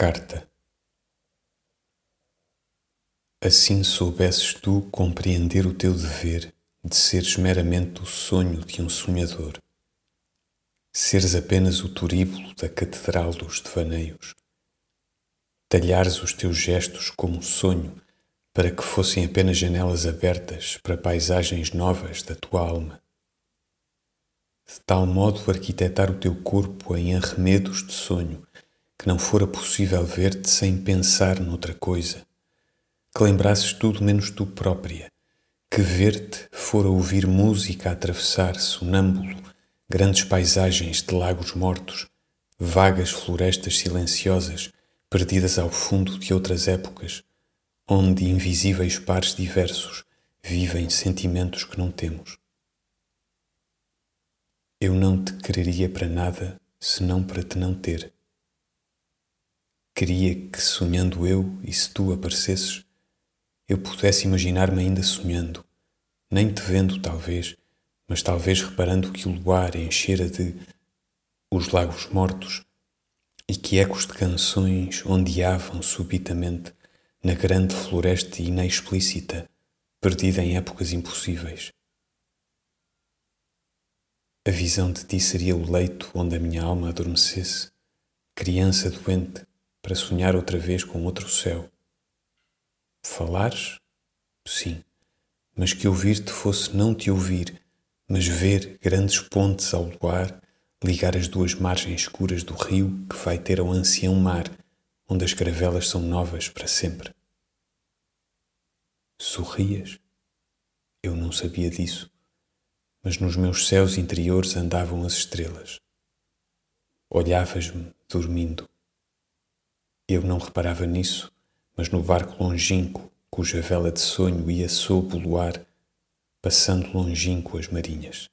Carta Assim soubesses tu compreender o teu dever de seres meramente o sonho de um sonhador, seres apenas o turíbulo da catedral dos devaneios, talhares os teus gestos como um sonho para que fossem apenas janelas abertas para paisagens novas da tua alma. De tal modo arquitetar o teu corpo em arremedos de sonho que não fora possível ver-te sem pensar noutra coisa, que lembrasses tudo menos tu própria, que ver-te fora ouvir música a atravessar, sonâmbulo, grandes paisagens de lagos mortos, vagas florestas silenciosas, perdidas ao fundo de outras épocas, onde invisíveis pares diversos vivem sentimentos que não temos. Eu não te quereria para nada senão para te não ter Queria que, sonhando eu e se tu aparecesses, eu pudesse imaginar-me ainda sonhando, nem te vendo, talvez, mas talvez reparando que o luar enchera de os lagos mortos e que ecos de canções ondeavam subitamente na grande floresta inexplícita, perdida em épocas impossíveis. A visão de ti seria o leito onde a minha alma adormecesse, criança doente, para sonhar outra vez com outro céu. Falares? Sim, mas que ouvir-te fosse não te ouvir, mas ver grandes pontes ao luar, ligar as duas margens escuras do rio que vai ter ao ancião mar, onde as caravelas são novas para sempre. Sorrias? Eu não sabia disso, mas nos meus céus interiores andavam as estrelas. Olhavas-me dormindo. Eu não reparava nisso, mas no barco longínquo, cuja vela de sonho ia sob o luar, passando longínquo as marinhas.